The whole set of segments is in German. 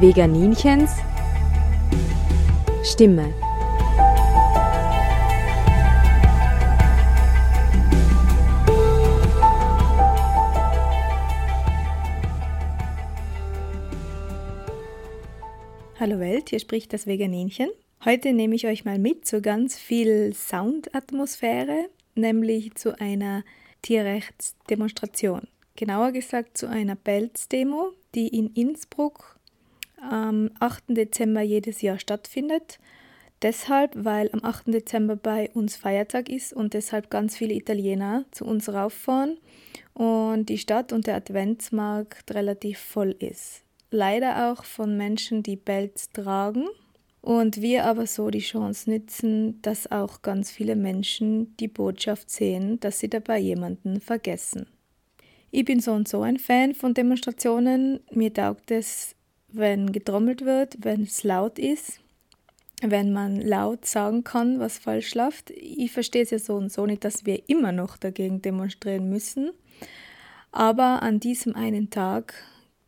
Veganinchens Stimme. Hallo Welt, hier spricht das Veganinchen. Heute nehme ich euch mal mit zu ganz viel Soundatmosphäre, nämlich zu einer Tierrechtsdemonstration. Genauer gesagt zu einer Pelz-Demo, die in Innsbruck am 8. Dezember jedes Jahr stattfindet. Deshalb, weil am 8. Dezember bei uns Feiertag ist und deshalb ganz viele Italiener zu uns rauffahren und die Stadt und der Adventsmarkt relativ voll ist. Leider auch von Menschen, die Pelz tragen. Und wir aber so die Chance nützen, dass auch ganz viele Menschen die Botschaft sehen, dass sie dabei jemanden vergessen. Ich bin so und so ein Fan von Demonstrationen. Mir taugt es, wenn getrommelt wird, wenn es laut ist, wenn man laut sagen kann, was falsch läuft. Ich verstehe es ja so und so nicht, dass wir immer noch dagegen demonstrieren müssen. Aber an diesem einen Tag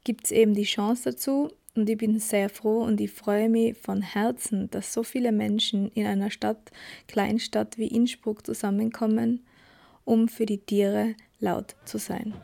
gibt es eben die Chance dazu und ich bin sehr froh und ich freue mich von Herzen, dass so viele Menschen in einer Stadt, Kleinstadt wie Innsbruck zusammenkommen, um für die Tiere laut zu sein.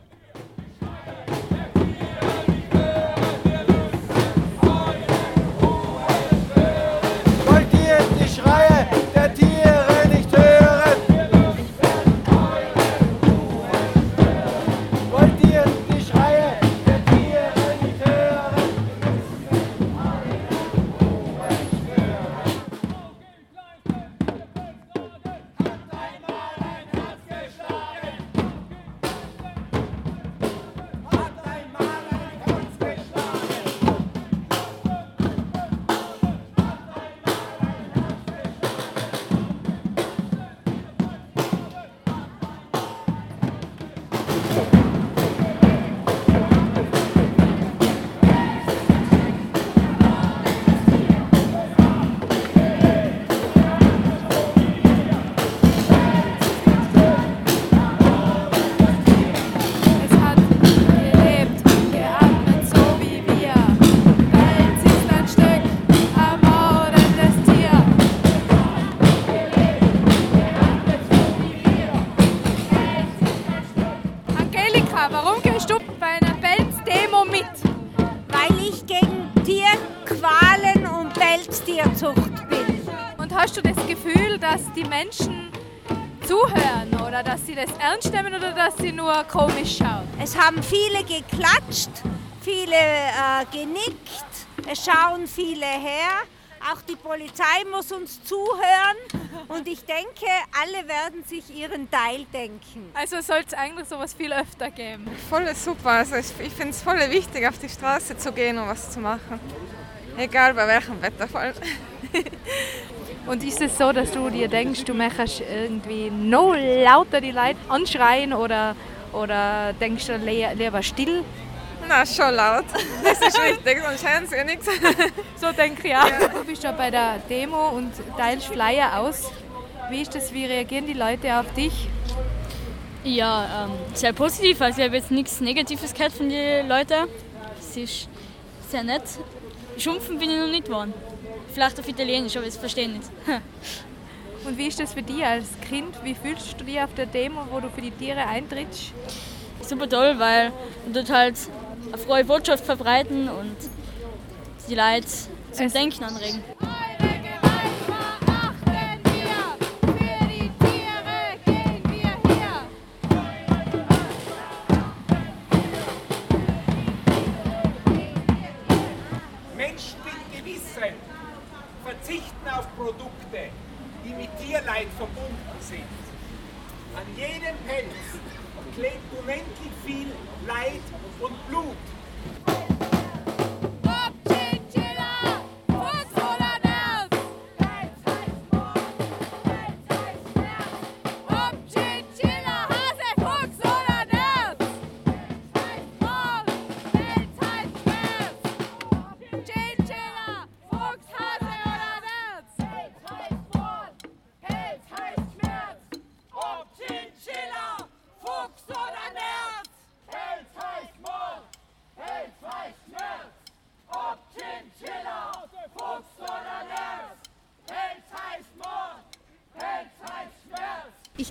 Menschen zuhören oder dass sie das ernst nehmen oder dass sie nur komisch schauen? Es haben viele geklatscht, viele äh, genickt, es schauen viele her. Auch die Polizei muss uns zuhören und ich denke, alle werden sich ihren Teil denken. Also soll es eigentlich sowas viel öfter geben? Voll super. Also ich, ich finde es voll wichtig, auf die Straße zu gehen und was zu machen. Egal bei welchem Wetterfall. Und ist es so, dass du dir denkst, du möchtest irgendwie noch lauter die Leute anschreien oder, oder denkst du lieber still? Na, schon laut. Das ist wichtig, sonst hören sie ja nichts. So denke ich auch. Ja. Du bist ja bei der Demo und teilst Flyer aus. Wie ist das? Wie reagieren die Leute auf dich? Ja, ähm, sehr positiv. Also ich habe jetzt nichts Negatives gehört von den Leuten. Es ist sehr nett. Schumpfen bin ich noch nicht geworden. Vielleicht auf Italienisch, aber ich verstehe nicht. Und wie ist das für dich als Kind? Wie fühlst du dich auf der Demo, wo du für die Tiere eintrittst? Super toll, weil du dort halt eine frohe Botschaft verbreiten und die Leute zum es Denken anregen. Tierleid verbunden sind. An jedem Pelz klebt unendlich viel Leid und Blut.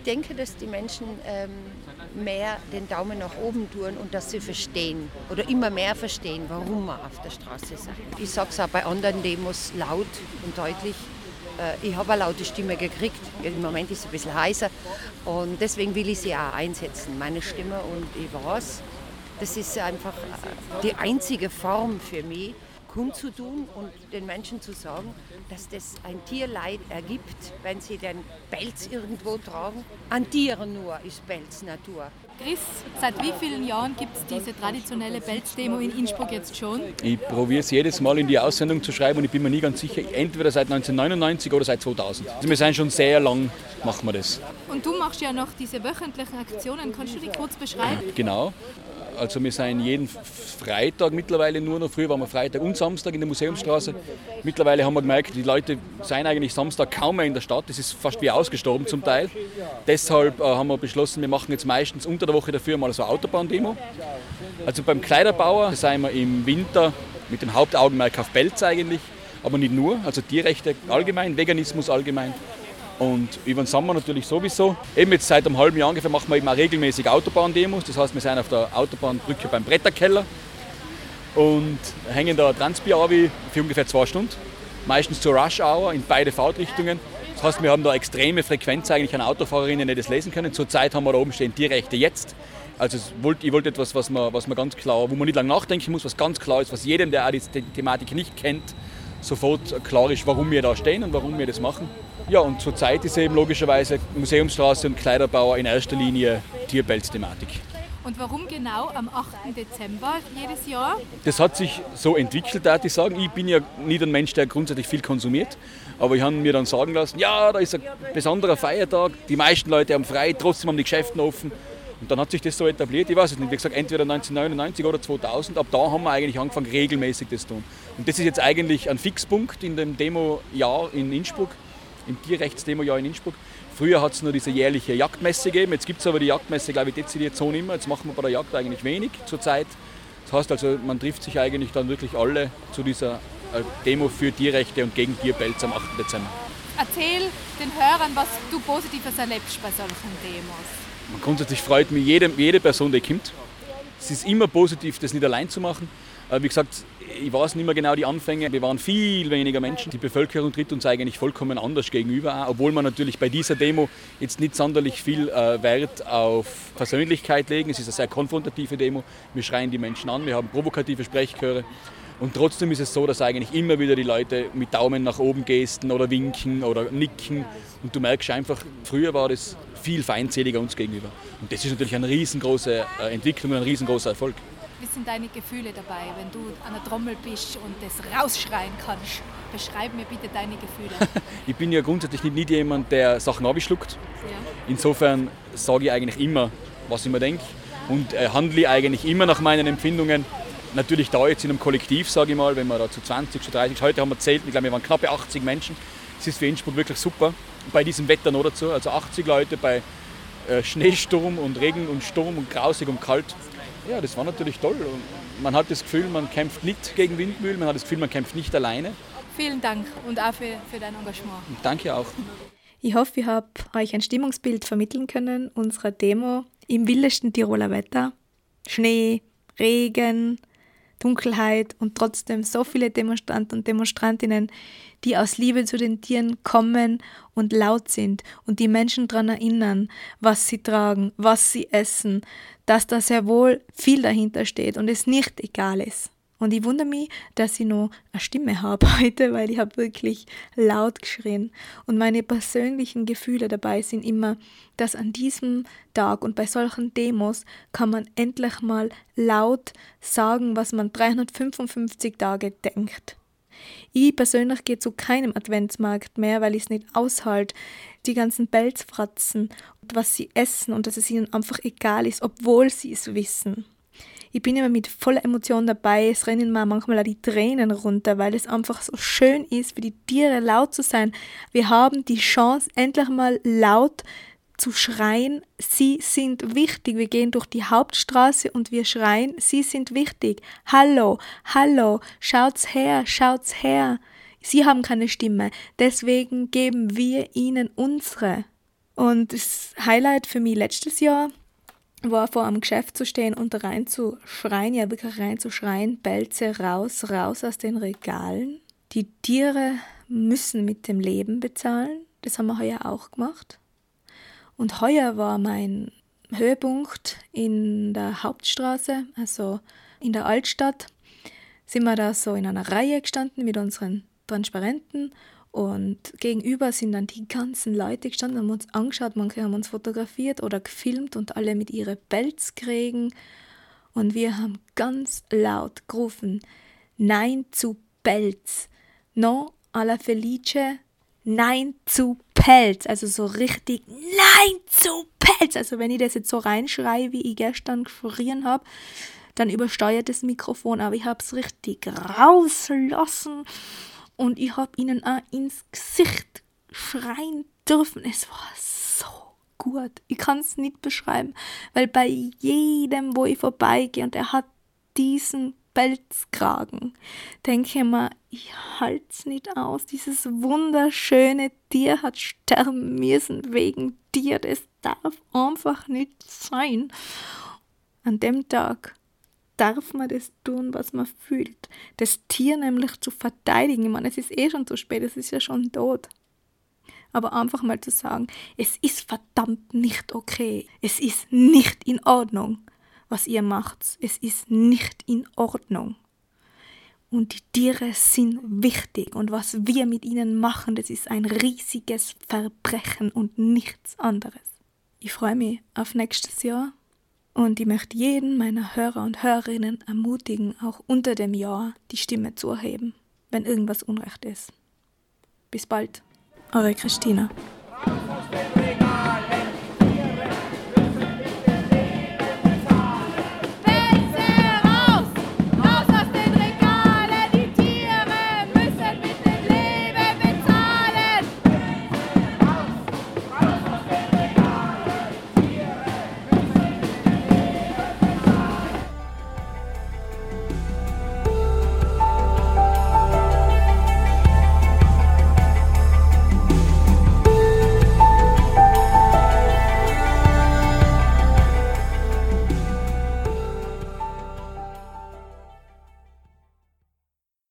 Denke, dass die Menschen ähm, mehr den Daumen nach oben tun und dass sie verstehen oder immer mehr verstehen, warum man auf der Straße ist. Ich sage es auch bei anderen Demos laut und deutlich. Äh, ich habe eine laute Stimme gekriegt. Im Moment ist sie ein bisschen heißer und deswegen will ich sie auch einsetzen, meine Stimme. Und ich weiß, das ist einfach äh, die einzige Form für mich, kundzutun und den Menschen zu sagen, dass das ein Tierleid ergibt, wenn sie den Pelz irgendwo tragen. An Tieren nur ist Pelz Natur. Chris, seit wie vielen Jahren gibt es diese traditionelle Pelzdemo in Innsbruck jetzt schon? Ich probiere es jedes Mal in die Aussendung zu schreiben und ich bin mir nie ganz sicher, entweder seit 1999 oder seit 2000. Also wir sind schon sehr lang, machen wir das. Und du machst ja noch diese wöchentlichen Aktionen, kannst du die kurz beschreiben? Genau. Also wir sind jeden Freitag mittlerweile nur noch, früher waren wir Freitag und Samstag in der Museumsstraße. Mittlerweile haben wir gemerkt, die Leute sind eigentlich Samstag kaum mehr in der Stadt, das ist fast wie ausgestorben zum Teil. Deshalb äh, haben wir beschlossen, wir machen jetzt meistens unter der Woche dafür mal so eine Autobahndemo. Also beim Kleiderbauer sind wir im Winter mit dem Hauptaugenmerk auf Pelz eigentlich, aber nicht nur, also Tierrechte allgemein, Veganismus allgemein. Und über den Sommer natürlich sowieso. Eben jetzt seit einem halben Jahr ungefähr machen wir eben auch regelmäßig Autobahndemos. Das heißt, wir sind auf der Autobahnbrücke beim Bretterkeller und hängen da Transbier für ungefähr zwei Stunden. Meistens zur Rush Hour in beide Fahrtrichtungen. Das heißt, wir haben da extreme Frequenz eigentlich an Autofahrerinnen, die das lesen können. Zurzeit haben wir da oben stehen Tierrechte jetzt. Also ich wollte etwas, was man, was man ganz klar, wo man nicht lange nachdenken muss, was ganz klar ist, was jedem, der auch die Thematik nicht kennt, sofort klar ist, warum wir da stehen und warum wir das machen. Ja, und zurzeit ist eben logischerweise Museumsstraße und Kleiderbauer in erster Linie Tierpelz-Thematik. Und warum genau am 8. Dezember jedes Jahr? Das hat sich so entwickelt, darf ich sagen. Ich bin ja nicht ein Mensch, der grundsätzlich viel konsumiert. Aber ich habe mir dann sagen lassen, ja, da ist ein besonderer Feiertag, die meisten Leute haben frei, trotzdem haben die Geschäfte offen. Und dann hat sich das so etabliert, ich weiß es nicht, wie gesagt, entweder 1999 oder 2000, ab da haben wir eigentlich angefangen, regelmäßig das zu tun. Und das ist jetzt eigentlich ein Fixpunkt in dem Demo-Jahr in Innsbruck im Tierrechtsdemo-Jahr in Innsbruck. Früher hat es nur diese jährliche Jagdmesse gegeben, jetzt gibt es aber die Jagdmesse, glaube ich, dezidiert so nicht mehr. Jetzt machen wir bei der Jagd eigentlich wenig zurzeit. Das heißt also, man trifft sich eigentlich dann wirklich alle zu dieser äh, Demo für Tierrechte und gegen Tierpelz am 8. Dezember. Erzähl den Hörern, was du Positives erlebst bei solchen Demos. Grundsätzlich freut mich jede, jede Person, die kommt. Es ist immer positiv, das nicht allein zu machen. Äh, wie gesagt, ich weiß nicht mehr genau die Anfänge. Wir waren viel weniger Menschen. Die Bevölkerung tritt uns eigentlich vollkommen anders gegenüber, obwohl wir natürlich bei dieser Demo jetzt nicht sonderlich viel äh, Wert auf Persönlichkeit legen. Es ist eine sehr konfrontative Demo. Wir schreien die Menschen an, wir haben provokative Sprechchöre. Und trotzdem ist es so, dass eigentlich immer wieder die Leute mit Daumen nach oben gesten oder winken oder nicken. Und du merkst einfach, früher war das viel feindseliger uns gegenüber. Und das ist natürlich eine riesengroße äh, Entwicklung und ein riesengroßer Erfolg. Wie sind deine Gefühle dabei, wenn du an der Trommel bist und das rausschreien kannst? Beschreib mir bitte deine Gefühle. ich bin ja grundsätzlich nicht, nicht jemand, der Sachen abschluckt. Ja. Insofern sage ich eigentlich immer, was ich mir denke und äh, handle eigentlich immer nach meinen Empfindungen. Natürlich da jetzt in einem Kollektiv, sage ich mal, wenn wir da zu 20, zu 30, heute haben wir zählt, ich glaube, wir waren knappe 80 Menschen. Das ist für Innsbruck wirklich super. Bei diesem Wetter noch dazu, also 80 Leute bei äh, Schneesturm und Regen und Sturm und grausig und kalt ja, das war natürlich toll. man hat das Gefühl, man kämpft nicht gegen Windmühlen, man hat das Gefühl, man kämpft nicht alleine. Vielen Dank und auch für, für dein Engagement. Danke auch. Ich hoffe, ich habe euch ein Stimmungsbild vermitteln können unserer Demo im wildesten Tiroler Wetter. Schnee, Regen, Dunkelheit und trotzdem so viele Demonstranten und Demonstrantinnen, die aus Liebe zu den Tieren kommen und laut sind und die Menschen daran erinnern, was sie tragen, was sie essen, dass da sehr wohl viel dahinter steht und es nicht egal ist. Und ich wundere mich, dass ich noch eine Stimme habe heute, weil ich habe wirklich laut geschrien. Und meine persönlichen Gefühle dabei sind immer, dass an diesem Tag und bei solchen Demos kann man endlich mal laut sagen, was man 355 Tage denkt. Ich persönlich gehe zu keinem Adventsmarkt mehr, weil ich es nicht aushalte, die ganzen Pelzfratzen, was sie essen und dass es ihnen einfach egal ist, obwohl sie es wissen ich bin immer mit voller Emotion dabei. Es rennen mir manchmal auch die Tränen runter, weil es einfach so schön ist, für die Tiere laut zu sein. Wir haben die Chance, endlich mal laut zu schreien, sie sind wichtig. Wir gehen durch die Hauptstraße und wir schreien, sie sind wichtig. Hallo, hallo, schaut's her, schaut's her. Sie haben keine Stimme, deswegen geben wir ihnen unsere. Und das Highlight für mich letztes Jahr war vor einem Geschäft zu stehen und reinzuschreien, ja wirklich reinzuschreien, Belze raus, raus aus den Regalen. Die Tiere müssen mit dem Leben bezahlen. Das haben wir heuer auch gemacht. Und heuer war mein Höhepunkt in der Hauptstraße, also in der Altstadt, sind wir da so in einer Reihe gestanden mit unseren Transparenten und gegenüber sind dann die ganzen Leute gestanden, haben uns angeschaut, manche haben uns fotografiert oder gefilmt und alle mit ihren Pelzkrägen. Und wir haben ganz laut gerufen, Nein zu Pelz, no alla Felice, Nein zu Pelz. Also so richtig Nein zu Pelz. Also wenn ich das jetzt so reinschreie, wie ich gestern geschrien habe, dann übersteuert das Mikrofon, aber ich habe es richtig rauslassen und ich habe ihnen auch ins Gesicht schreien dürfen. Es war so gut. Ich kann es nicht beschreiben, weil bei jedem, wo ich vorbeigehe und er hat diesen Pelzkragen, denke ich mir, ich halte es nicht aus. Dieses wunderschöne Tier hat sterben müssen wegen dir. Das darf einfach nicht sein. An dem Tag darf man das tun, was man fühlt. Das Tier nämlich zu verteidigen. Ich meine, es ist eh schon zu spät, es ist ja schon tot. Aber einfach mal zu sagen, es ist verdammt nicht okay. Es ist nicht in Ordnung, was ihr macht. Es ist nicht in Ordnung. Und die Tiere sind wichtig und was wir mit ihnen machen, das ist ein riesiges Verbrechen und nichts anderes. Ich freue mich auf nächstes Jahr und ich möchte jeden meiner Hörer und Hörerinnen ermutigen, auch unter dem Jahr die Stimme zu erheben, wenn irgendwas Unrecht ist. Bis bald, eure Christina.